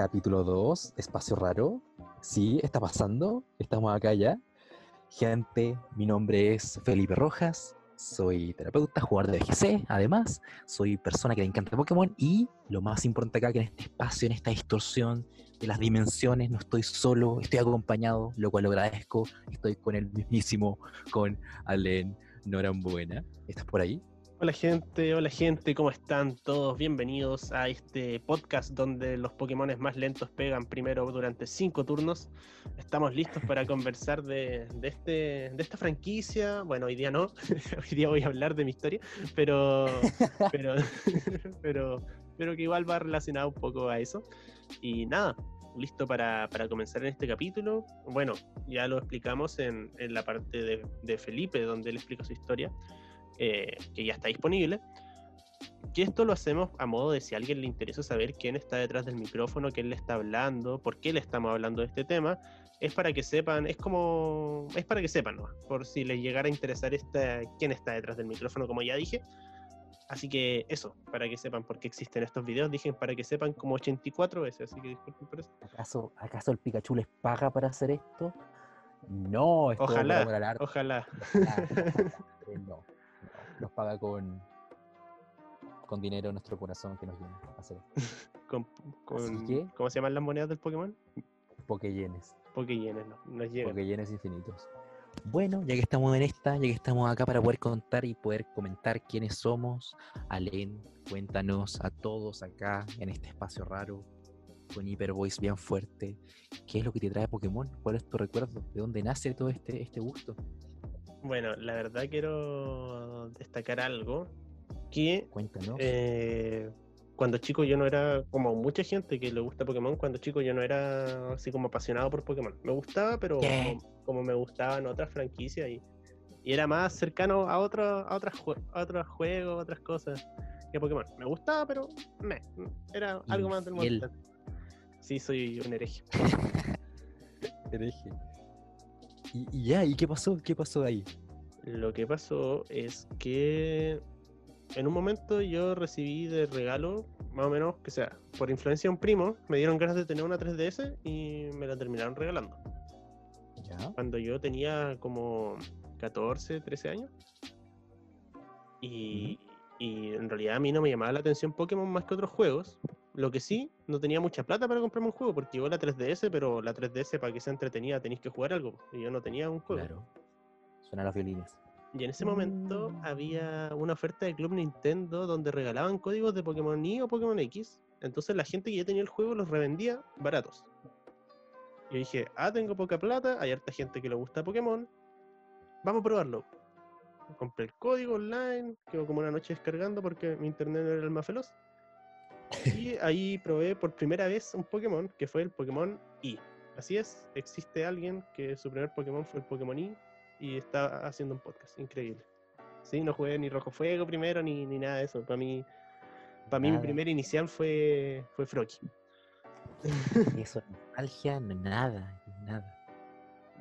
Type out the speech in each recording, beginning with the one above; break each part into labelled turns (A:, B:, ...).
A: capítulo 2, espacio raro. Sí, está pasando, estamos acá ya. Gente, mi nombre es Felipe Rojas, soy terapeuta, jugador de BGC, además, soy persona que le encanta Pokémon y lo más importante acá que en este espacio, en esta distorsión de las dimensiones, no estoy solo, estoy acompañado, lo cual lo agradezco, estoy con el mismísimo, con Alen Norambuena. ¿Estás por ahí?
B: Hola gente, hola gente, ¿cómo están todos? Bienvenidos a este podcast donde los Pokémon más lentos pegan primero durante cinco turnos. Estamos listos para conversar de, este, de esta franquicia. Bueno, hoy día no, hoy día voy a hablar de mi historia, pero, pero, pero, pero que igual va relacionado un poco a eso. Y nada, listo para, comenzar en este capítulo. Bueno, ya lo explicamos en, la parte de, de Felipe, donde él explica su historia. Eh, que ya está disponible. Que esto lo hacemos a modo de si a alguien le interesa saber quién está detrás del micrófono, quién le está hablando, por qué le estamos hablando de este tema, es para que sepan, es como, es para que sepan, ¿no? Por si les llegara a interesar esta, quién está detrás del micrófono, como ya dije. Así que eso, para que sepan por qué existen estos videos, dije para que sepan como 84 veces, así que disculpen por eso.
A: ¿Acaso, ¿acaso el Pikachu les paga para hacer esto? No,
B: esto ojalá, ojalá.
A: no nos paga con, con dinero nuestro corazón que nos viene a hacer.
B: con, ¿Cómo se llaman las monedas del Pokémon?
A: Pokeyenes.
B: Pokeyenes, no, nos llegan.
A: Pokeyenes infinitos. Bueno, ya que estamos en esta, ya que estamos acá para poder contar y poder comentar quiénes somos, Alen, cuéntanos a todos acá en este espacio raro, con Hyper Voice bien fuerte, ¿qué es lo que te trae Pokémon? ¿Cuál es tu recuerdo? ¿De dónde nace todo este, este gusto?
B: Bueno, la verdad quiero destacar algo que. Eh, cuando chico yo no era como mucha gente que le gusta Pokémon, cuando chico yo no era así como apasionado por Pokémon. Me gustaba, pero como, me gustaban otras franquicias y, era más cercano a, otro, a, otras, a otros juegos, otras cosas que Pokémon. Me gustaba, pero me, era algo más del mundo. Sí, soy un hereje.
A: hereje. Y, ya, ¿y qué pasó? ¿Qué pasó ahí?
B: Lo que pasó es que en un momento yo recibí de regalo, más o menos, que sea, por influencia de un primo, me dieron ganas de tener una 3DS y me la terminaron regalando. ¿Ya? Cuando yo tenía como 14, 13 años. Y, y en realidad a mí no me llamaba la atención Pokémon más que otros juegos. Lo que sí, no tenía mucha plata para comprarme un juego, porque llegó la 3DS, pero la 3DS para que sea entretenida tenéis que jugar algo. Y yo no tenía un juego.
A: Claro. Suena los violines.
B: Y en ese momento mm. había una oferta de Club Nintendo donde regalaban códigos de Pokémon Y o Pokémon X. Entonces la gente que ya tenía el juego los revendía baratos. Y yo dije, ah, tengo poca plata, hay harta gente que le gusta Pokémon. Vamos a probarlo. Compré el código online, quedó como una noche descargando porque mi internet no era el más veloz. Y ahí probé por primera vez un Pokémon, que fue el Pokémon Y. Así es, existe alguien que su primer Pokémon fue el Pokémon Y y está haciendo un podcast. Increíble. Sí, no jugué ni Rojo Fuego primero ni, ni nada de eso. Para mí, para mí mi primer inicial fue, fue Froki.
A: eso, nostalgia, nada, nada.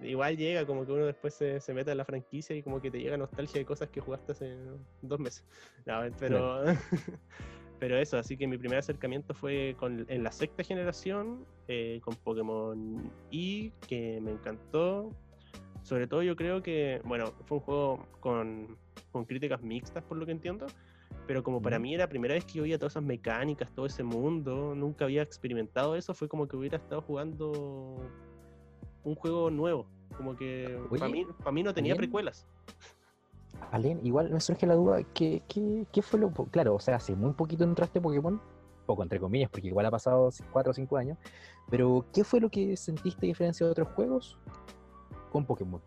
B: Igual llega, como que uno después se, se mete en la franquicia y como que te llega nostalgia de cosas que jugaste hace dos meses. pero, Pero eso, así que mi primer acercamiento fue con, en la sexta generación eh, con Pokémon Y, que me encantó. Sobre todo yo creo que, bueno, fue un juego con, con críticas mixtas por lo que entiendo, pero como para mí era la primera vez que yo veía todas esas mecánicas, todo ese mundo, nunca había experimentado eso, fue como que hubiera estado jugando un juego nuevo, como que para mí, para mí no tenía precuelas.
A: Alen, igual me surge la duda, ¿qué, qué, fue lo...? Claro, o sea, hace muy poquito entraste Pokémon, poco entre comillas, porque igual ha pasado 4 o 5 años, pero ¿qué fue lo que sentiste diferencia de otros juegos con Pokémon?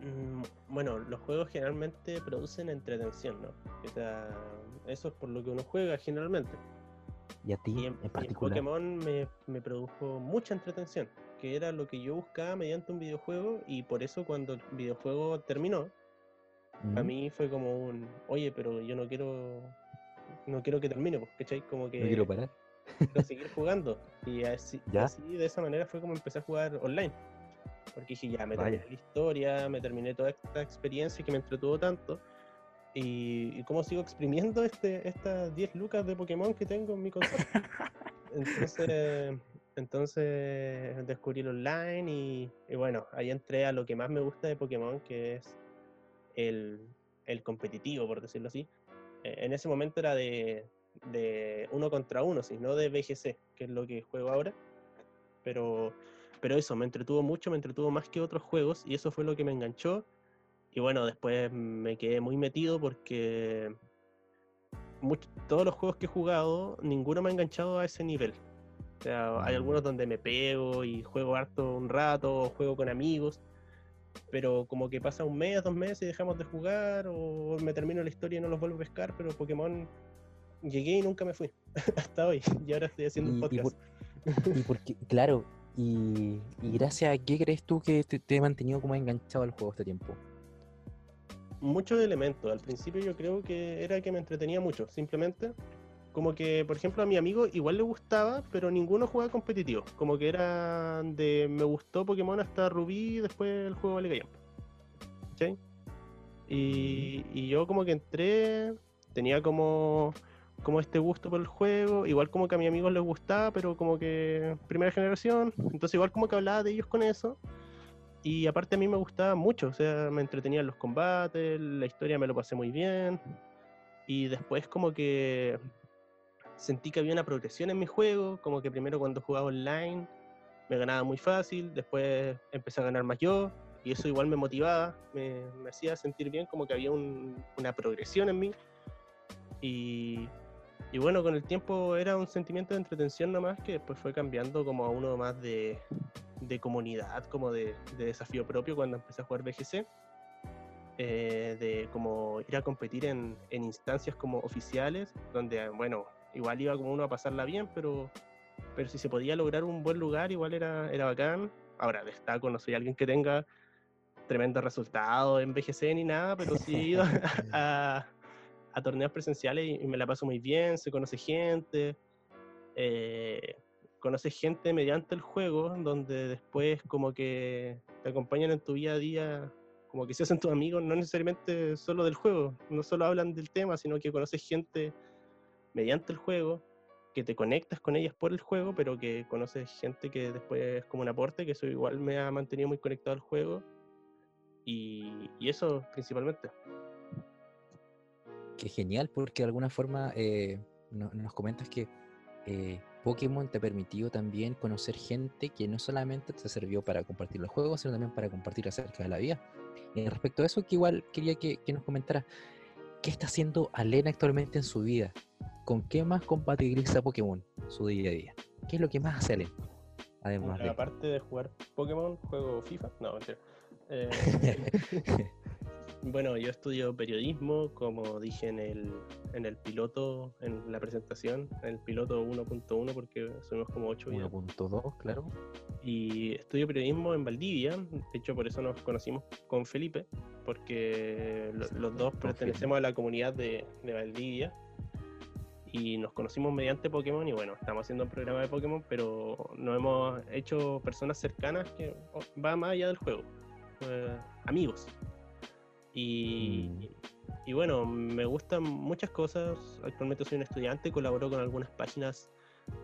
B: Mm, bueno, los juegos generalmente producen entretención, ¿no? Eso es por lo que uno juega generalmente.
A: ¿Y a ti en, particular?
B: Pokémon me, me produjo mucha entretención que era lo que yo buscaba mediante un videojuego y por eso cuando el videojuego terminó, a mí fue como un, oye, pero yo no quiero, no quiero que termine, pues, ¿cachai? Como que...
A: No quiero parar.
B: Quiero seguir jugando. Y así, así, de esa manera fue como empecé a jugar online. Porque dije, ya, me terminé la historia, me terminé toda esta experiencia que me entretuvo tanto. Y, cómo sigo exprimiendo este, estas 10 lucas de Pokémon que tengo en mi consola. Entonces, entonces descubrí el online y, y, bueno, ahí entré a lo que más me gusta de Pokémon, que es el, el competitivo, por decirlo así. Eh, en ese momento era de, de uno contra uno, no de BGC, que es lo que juego ahora. Pero, pero eso, me entretuvo mucho, me entretuvo más que otros juegos y eso fue lo que me enganchó. Y bueno, después me quedé muy metido porque todos los juegos que he jugado, ninguno me ha enganchado a ese nivel. O sea, hay algunos mm. donde me pego y juego harto un rato, o juego con amigos, pero como que pasa un mes, dos meses y dejamos de jugar, o me termino la historia y no los vuelvo a pescar, pero Pokémon llegué y nunca me fui, hasta hoy, y ahora estoy haciendo un podcast.
A: Y, porque, claro, y, gracias a qué crees tú que te, te he mantenido como enganchado al juego este tiempo?
B: Muchos elementos. Al principio yo creo que era que me entretenía mucho, simplemente. Como que, por ejemplo, a mi amigo igual le gustaba, pero ninguno jugaba competitivo. Como que era de me gustó Pokémon hasta Rubí y después el juego Liga Jump. Y, y yo como que entré, tenía como, como este gusto por el juego, igual como que a mis amigos les gustaba, pero como que primera generación, entonces igual como que hablaba de ellos con eso. Y aparte a mí me gustaba mucho, o sea, me entretenían los combates, la historia me lo pasé muy bien. Y después como que sentí que había una progresión en mi juego, como que primero cuando jugaba online me ganaba muy fácil, después empecé a ganar más yo, y eso igual me motivaba, me, hacía sentir bien como que había una progresión en mí. Y, y, bueno, con el tiempo era un sentimiento de entretención nomás que después fue cambiando como a uno más de, de comunidad, como de, desafío propio cuando empecé a jugar BGC. Eh, de como ir a competir en, instancias como oficiales, donde, bueno, igual iba como uno a pasarla bien, pero, pero si se podía lograr un buen lugar, igual era, era bacán. Ahora, destaco, no soy alguien que tenga tremendo resultado en BGC ni nada, pero sí he ido a, a, torneos presenciales y, me la paso muy bien, se conoce gente. Eh, conoces gente mediante el juego, donde después como que te acompañan en tu día a día, como que se hacen tus amigos, no necesariamente solo del juego, no solo hablan del tema, sino que conoces gente mediante el juego, que te conectas con ellas por el juego, pero que conoces gente que después es como un aporte, que eso igual me ha mantenido muy conectado al juego. Y, eso principalmente.
A: Qué genial, porque de alguna forma eh, nos comentas que eh, Pokémon te ha permitido también conocer gente que no solamente te sirvió para compartir los juegos, sino también para compartir acerca de la vida. Y respecto a eso, que igual quería que, nos comentara, ¿qué está haciendo Alena actualmente en su vida? ¿Con qué más compatibiliza Pokémon su día a día? ¿Qué es lo que más hace Alena?
B: Además Aparte de jugar Pokémon, juego FIFA. No, mentira. Eh, Bueno, yo estudio periodismo, como dije en el, en el piloto, en la presentación, en el piloto 1.1, porque somos como 8
A: 1.2, claro.
B: Y estudio periodismo en Valdivia, de hecho por eso nos conocimos con Felipe, porque los dos pertenecemos a la comunidad de, de Valdivia y nos conocimos mediante Pokémon y bueno, estamos haciendo un programa de Pokémon, pero no hemos hecho personas cercanas que oh, va más allá del juego, eh, amigos. Y, mm. y, bueno, me gustan muchas cosas. Actualmente soy un estudiante, colaboro con algunas páginas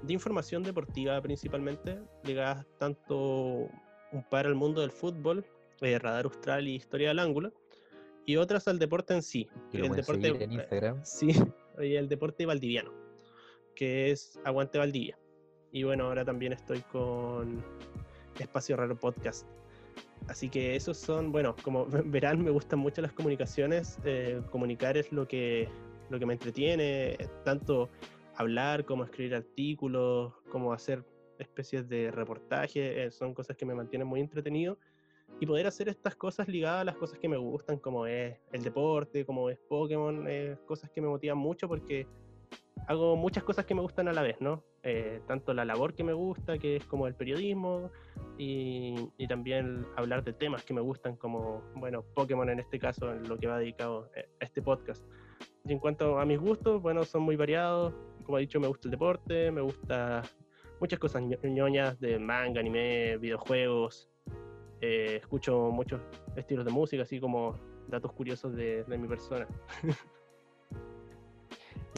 B: de información deportiva principalmente, ligadas tanto un par al mundo del fútbol, eh, Radar Austral y Historia del Ángulo, y otras al deporte en sí.
A: el deporte, en Instagram.
B: Sí, y el deporte valdiviano, que es Aguante Valdivia. Y bueno, ahora también estoy con Espacio Raro Podcast, Así que esos son, bueno, como verán, me gustan mucho las comunicaciones. Eh, comunicar es lo que, lo que me entretiene, tanto hablar como escribir artículos, como hacer especies de reportaje, eh, son cosas que me mantienen muy entretenido. Y poder hacer estas cosas ligadas a las cosas que me gustan, como es el deporte, como es Pokémon, cosas que me motivan mucho porque hago muchas cosas que me gustan a la vez, ¿no? Eh, tanto la labor que me gusta, que es como el periodismo, y, y, también hablar de temas que me gustan, como, bueno, Pokémon en este caso, en lo que va dedicado a este podcast. Y en cuanto a mis gustos, bueno, son muy variados. Como he dicho, me gusta el deporte, me gusta muchas cosas ñoñas de manga, anime, videojuegos. Eh, escucho muchos estilos de música, así como datos curiosos de, de mi persona.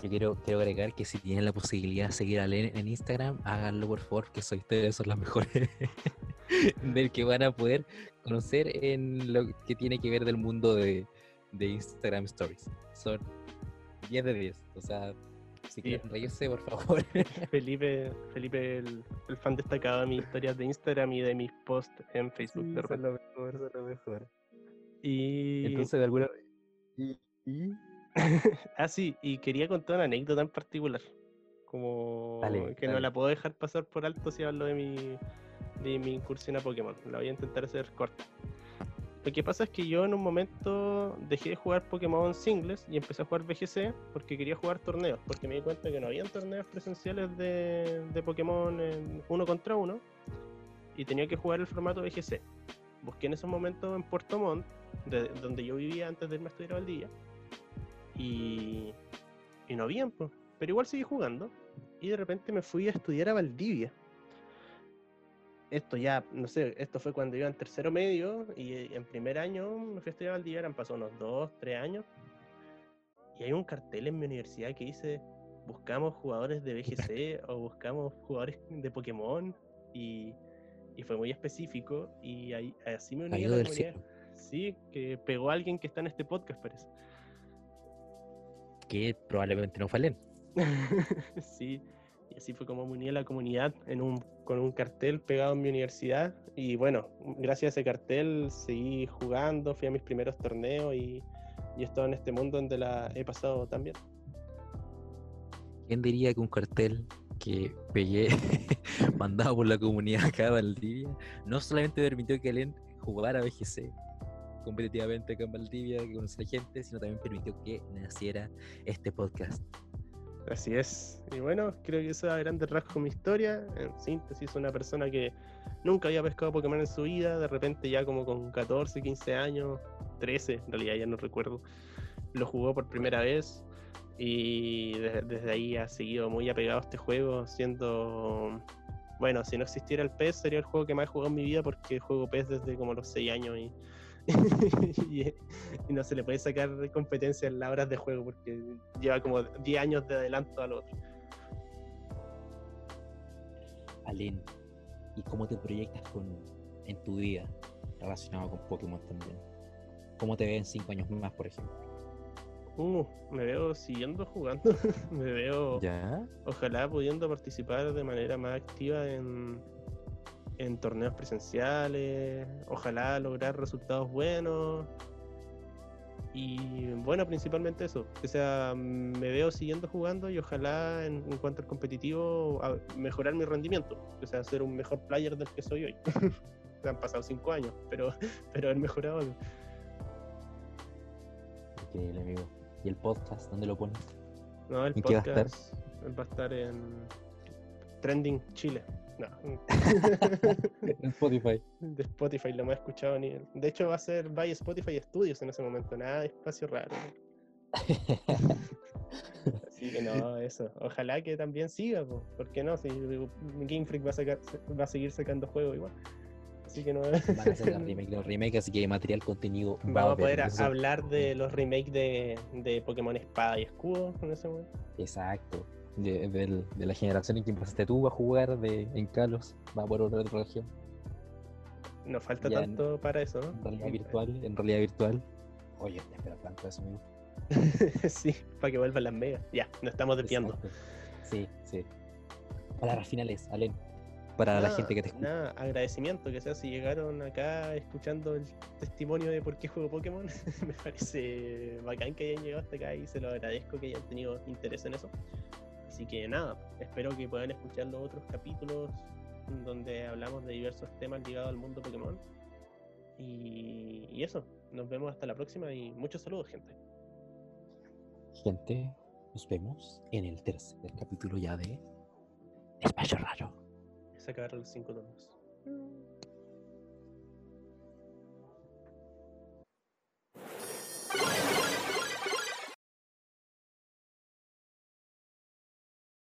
A: Yo quiero, quiero agregar que si tienen la posibilidad de seguir a Len en Instagram, háganlo por favor, que soy ustedes son las mejores del que van a poder conocer en lo que tiene que ver del mundo de, de Instagram Stories. Son 10 de 10. O sea, si
B: Sí.
A: quieren reírse, por favor.
B: Felipe, Felipe el, el fan destacado de mis historias de Instagram y de mis posts en Facebook. de repente.
A: lo mejor, son lo mejor.
B: Y
A: Entonces, de alguna y, y
B: ah, sí, y quería contar una anécdota en particular. Como
A: Dale,
B: que no la puedo dejar pasar por alto si hablo de mi, de mi incursión a Pokémon. La voy a intentar hacer corta. Lo que pasa es que yo en un momento dejé de jugar Pokémon singles y empecé a jugar VGC porque quería jugar torneos, porque me di cuenta que no habían torneos presenciales de, de Pokémon en uno contra uno y tenía que jugar el formato VGC. Busqué en esos momentos en Puerto Montt, de, donde yo vivía antes de irme a estudiar a Valdivia, y, y no pues. pero igual seguí jugando y de repente me fui a estudiar a Valdivia. Esto ya, no sé, esto fue cuando iba en tercero medio y en primer año me fui a estudiar a Valdivia, eran pasó unos dos, tres años. Y hay un cartel en mi universidad que dice, buscamos jugadores de BGC o buscamos jugadores de Pokémon y, y fue muy específico y ahí, así me uní a la comunidad.
A: cielo.
B: Sí, que pegó a alguien que está en este podcast, parece.
A: Que probablemente no fue Len.
B: sí, y así fue como me uní a la comunidad en un, con un cartel pegado en mi universidad. Y bueno, gracias a ese cartel seguí jugando, fui a mis primeros torneos y, y he estado en este mundo donde la he pasado también.
A: ¿Quién diría que un cartel que pegué mandado por la comunidad acá de Valdivia no solamente permitió que Len jugara BGC competitivamente en Valdivia, que conociera gente, sino también permitió que naciera este podcast?
B: Así es. Y bueno, creo que eso es a grandes rasgos mi historia. En síntesis, una persona que nunca había pescado Pokémon en su vida, de repente ya como con 14, 15 años, 13, en realidad ya no recuerdo, lo jugó por primera vez y de- desde ahí ha seguido muy apegado a este juego, siendo... Bueno, si no existiera el PES sería el juego que más he jugado en mi vida porque juego PES desde como los 6 años y, y, y no se le puede sacar competencia en las horas de juego porque lleva como 10 años de adelanto al otro.
A: Alen, ¿y cómo te proyectas con, en tu vida relacionado con Pokémon también? ¿Cómo te ves en 5 años más, por ejemplo?
B: Uh, me veo siguiendo jugando, me veo
A: ¿Ya?
B: ojalá pudiendo participar de manera más activa en, en torneos presenciales, ojalá lograr resultados buenos. Y bueno, principalmente eso, que sea, me veo siguiendo jugando y ojalá en, en cuanto al competitivo a- mejorar mi rendimiento, o sea, ser un mejor player del que soy hoy. Han pasado cinco años, pero, pero he mejorado. algo.
A: Increíble, amigo. ¿Y el podcast, dónde lo pones?
B: No, el
A: ¿En qué va a estar?
B: podcast va a estar en Trending Chile. No,
A: Spotify.
B: de Spotify lo más escuchado nivel. De hecho, va a ser by Spotify Studios en ese momento, nada de espacio raro. Así que no, eso. Ojalá que también siga, po. ¿por qué no? Si Game Freak va a, sacar, va a seguir sacando juegos igual. Así que no.
A: Van a la remake los remakes, así que material contenido va
B: Vamos a
A: haber.
B: poder a-
A: Eso-
B: hablar de los remakes de, de Pokémon Espada y Escudo en ese momento.
A: Exacto. De, del- de la generación en que empezaste tú a jugar de, en Kalos, va por otra región.
B: Nos falta
A: Ya en-
B: tanto para eso, ¿no?
A: En realidad virtual, en realidad virtual. Oye, espera tanto eso, amigo.
B: sí, para que vuelvan las megas. Ya, nos estamos desviando.
A: Sí, sí. Palabras finales, Alen. Para la
B: Nada,
A: gente que te escucha.
B: Nada, agradecimiento que sea si llegaron acá escuchando el testimonio de por qué juego Pokémon. Me parece bacán que hayan llegado hasta acá y se lo agradezco que hayan tenido interés en eso. Así que nada, espero que puedan escuchar los otros capítulos donde hablamos de diversos temas ligados al mundo Pokémon. Y, y eso, nos vemos hasta la próxima y muchos saludos, gente.
A: Gente, nos vemos en el tercer capítulo ya de Espacio Raro.
B: Se acabaron los cinco turnos.